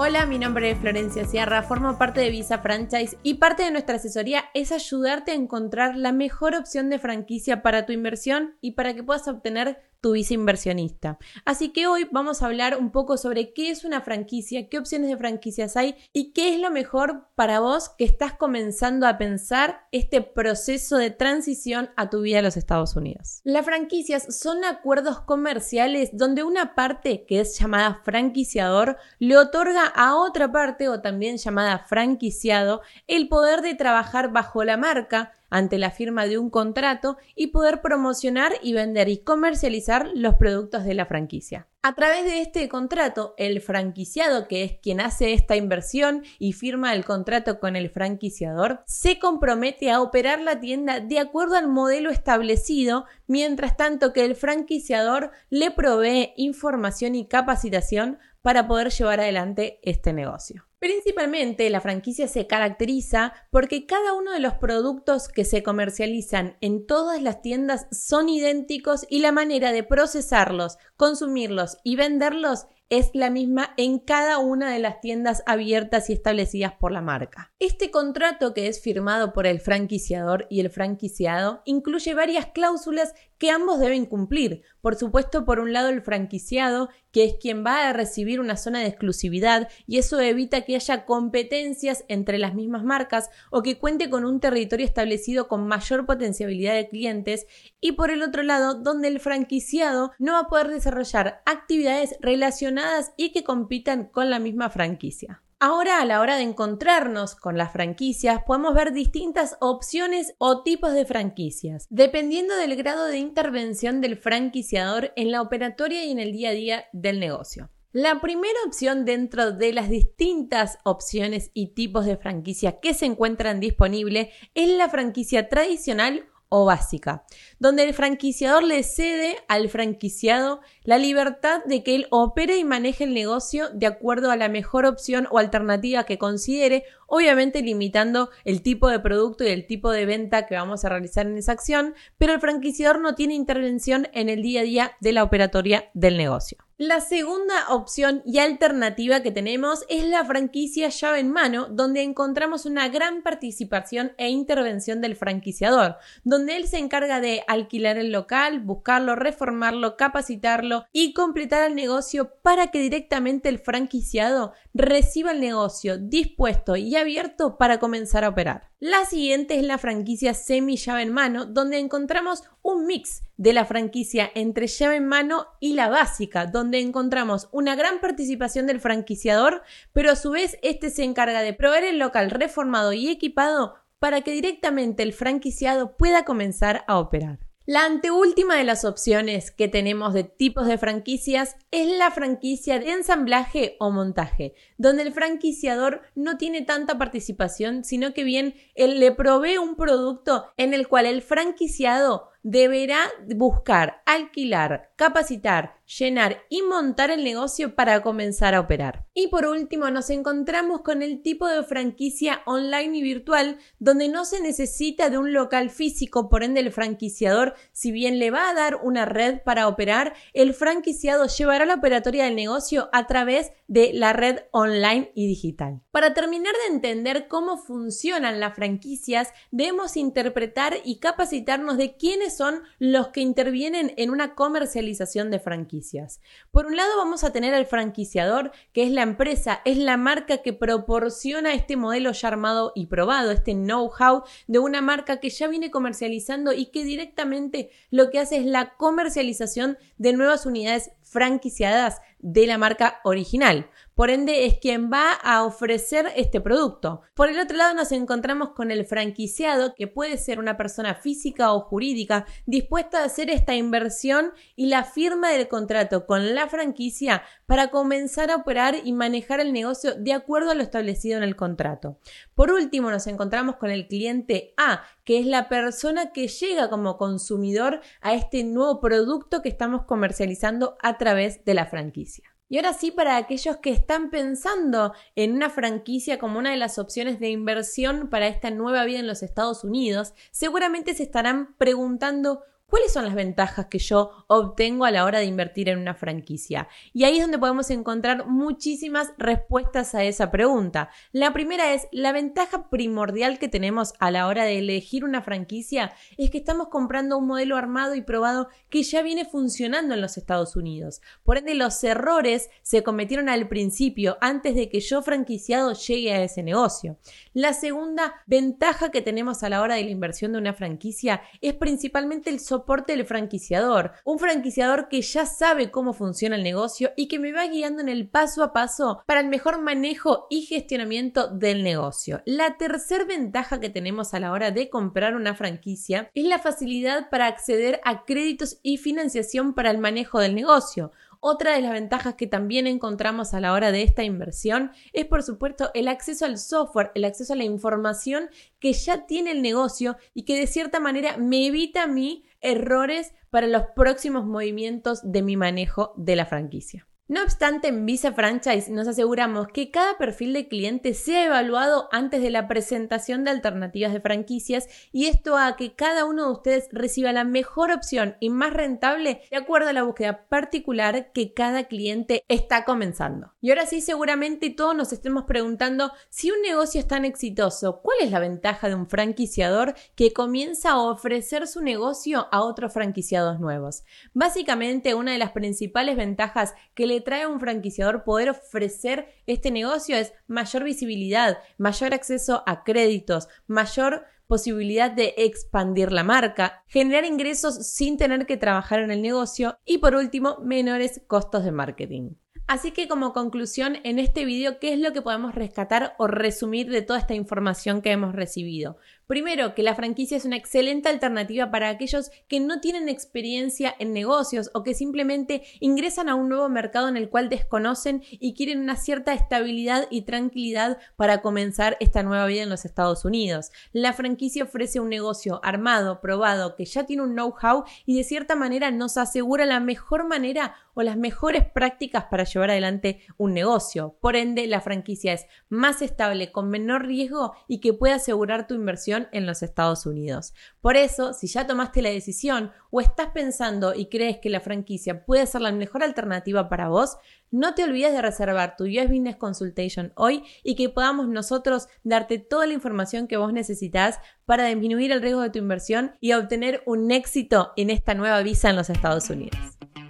Hola, mi nombre es Florencia Sierra, formo parte de Visa Franchise y parte de nuestra asesoría es ayudarte a encontrar la mejor opción de franquicia para tu inversión y para que puedas obtener tu visa inversionista. Así que hoy vamos a hablar un poco sobre qué es una franquicia, qué opciones de franquicias hay y qué es lo mejor para vos que estás comenzando a pensar este proceso de transición a tu vida a los Estados Unidos. Las franquicias son acuerdos comerciales donde una parte que es llamada franquiciador le otorga a otra parte o también llamada franquiciado el poder de trabajar bajo la marca ante la firma de un contrato y poder promocionar y vender y comercializar los productos de la franquicia. A través de este contrato, el franquiciado, que es quien hace esta inversión y firma el contrato con el franquiciador, se compromete a operar la tienda de acuerdo al modelo establecido, mientras tanto que el franquiciador le provee información y capacitación para poder llevar adelante este negocio. Principalmente la franquicia se caracteriza porque cada uno de los productos que se comercializan en todas las tiendas son idénticos y la manera de procesarlos, consumirlos y venderlos es la misma en cada una de las tiendas abiertas y establecidas por la marca. Este contrato que es firmado por el franquiciador y el franquiciado incluye varias cláusulas que ambos deben cumplir. Por supuesto, por un lado el franquiciado, que es quien va a recibir una zona de exclusividad y eso evita que haya competencias entre las mismas marcas o que cuente con un territorio establecido con mayor potencialidad de clientes y por el otro lado, donde el franquiciado no va a poder desarrollar actividades relacionadas y que compitan con la misma franquicia. Ahora a la hora de encontrarnos con las franquicias podemos ver distintas opciones o tipos de franquicias, dependiendo del grado de intervención del franquiciador en la operatoria y en el día a día del negocio. La primera opción dentro de las distintas opciones y tipos de franquicia que se encuentran disponibles es la franquicia tradicional o básica, donde el franquiciador le cede al franquiciado la libertad de que él opere y maneje el negocio de acuerdo a la mejor opción o alternativa que considere, obviamente limitando el tipo de producto y el tipo de venta que vamos a realizar en esa acción, pero el franquiciador no tiene intervención en el día a día de la operatoria del negocio. La segunda opción y alternativa que tenemos es la franquicia llave en mano, donde encontramos una gran participación e intervención del franquiciador, donde él se encarga de alquilar el local, buscarlo, reformarlo, capacitarlo y completar el negocio para que directamente el franquiciado reciba el negocio dispuesto y abierto para comenzar a operar. La siguiente es la franquicia semi llave en mano, donde encontramos un mix de la franquicia entre llave en mano y la básica, donde encontramos una gran participación del franquiciador, pero a su vez este se encarga de proveer el local reformado y equipado para que directamente el franquiciado pueda comenzar a operar. La anteúltima de las opciones que tenemos de tipos de franquicias es la franquicia de ensamblaje o montaje, donde el franquiciador no tiene tanta participación, sino que bien él le provee un producto en el cual el franquiciado deberá buscar, alquilar, capacitar, llenar y montar el negocio para comenzar a operar. Y por último, nos encontramos con el tipo de franquicia online y virtual donde no se necesita de un local físico, por ende el franquiciador, si bien le va a dar una red para operar, el franquiciado llevará la operatoria del negocio a través de la red online y digital. Para terminar de entender cómo funcionan las franquicias, debemos interpretar y capacitarnos de quiénes son los que intervienen en una comercialización de franquicias. Por un lado vamos a tener al franquiciador, que es la empresa, es la marca que proporciona este modelo ya armado y probado, este know-how de una marca que ya viene comercializando y que directamente lo que hace es la comercialización de nuevas unidades franquiciadas de la marca original. Por ende, es quien va a ofrecer este producto. Por el otro lado, nos encontramos con el franquiciado, que puede ser una persona física o jurídica dispuesta a hacer esta inversión y la firma del contrato con la franquicia para comenzar a operar y manejar el negocio de acuerdo a lo establecido en el contrato. Por último, nos encontramos con el cliente A, que es la persona que llega como consumidor a este nuevo producto que estamos comercializando a través de la franquicia. Y ahora sí, para aquellos que están pensando en una franquicia como una de las opciones de inversión para esta nueva vida en los Estados Unidos, seguramente se estarán preguntando ¿Cuáles son las ventajas que yo obtengo a la hora de invertir en una franquicia? Y ahí es donde podemos encontrar muchísimas respuestas a esa pregunta. La primera es, la ventaja primordial que tenemos a la hora de elegir una franquicia es que estamos comprando un modelo armado y probado que ya viene funcionando en los Estados Unidos. Por ende, los errores se cometieron al principio, antes de que yo franquiciado llegue a ese negocio. La segunda ventaja que tenemos a la hora de la inversión de una franquicia es principalmente el soporte del franquiciador. Un franquiciador que ya sabe cómo funciona el negocio y que me va guiando en el paso a paso para el mejor manejo y gestionamiento del negocio. La tercera ventaja que tenemos a la hora de comprar una franquicia es la facilidad para acceder a créditos y financiación para el manejo del negocio. Otra de las ventajas que también encontramos a la hora de esta inversión es, por supuesto, el acceso al software, el acceso a la información que ya tiene el negocio y que de cierta manera me evita a mí errores para los próximos movimientos de mi manejo de la franquicia. No obstante, en Visa Franchise nos aseguramos que cada perfil de cliente sea evaluado antes de la presentación de alternativas de franquicias y esto a que cada uno de ustedes reciba la mejor opción y más rentable de acuerdo a la búsqueda particular que cada cliente está comenzando. Y ahora sí, seguramente todos nos estemos preguntando si un negocio es tan exitoso, ¿cuál es la ventaja de un franquiciador que comienza a ofrecer su negocio a otros franquiciados nuevos? Básicamente, una de las principales ventajas que le trae a un franquiciador poder ofrecer este negocio es mayor visibilidad, mayor acceso a créditos, mayor posibilidad de expandir la marca, generar ingresos sin tener que trabajar en el negocio y por último, menores costos de marketing. Así que como conclusión en este video, ¿qué es lo que podemos rescatar o resumir de toda esta información que hemos recibido? Primero, que la franquicia es una excelente alternativa para aquellos que no tienen experiencia en negocios o que simplemente ingresan a un nuevo mercado en el cual desconocen y quieren una cierta estabilidad y tranquilidad para comenzar esta nueva vida en los Estados Unidos. La franquicia ofrece un negocio armado, probado, que ya tiene un know-how y de cierta manera nos asegura la mejor manera o las mejores prácticas para llevar adelante un negocio. Por ende, la franquicia es más estable, con menor riesgo y que puede asegurar tu inversión en los Estados Unidos. Por eso, si ya tomaste la decisión o estás pensando y crees que la franquicia puede ser la mejor alternativa para vos, no te olvides de reservar tu US Business Consultation hoy y que podamos nosotros darte toda la información que vos necesitas para disminuir el riesgo de tu inversión y obtener un éxito en esta nueva visa en los Estados Unidos.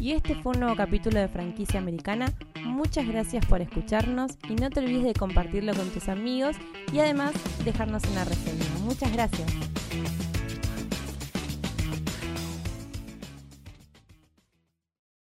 Y este fue un nuevo capítulo de Franquicia Americana. Muchas gracias por escucharnos y no te olvides de compartirlo con tus amigos y además dejarnos una reseña. Muchas gracias.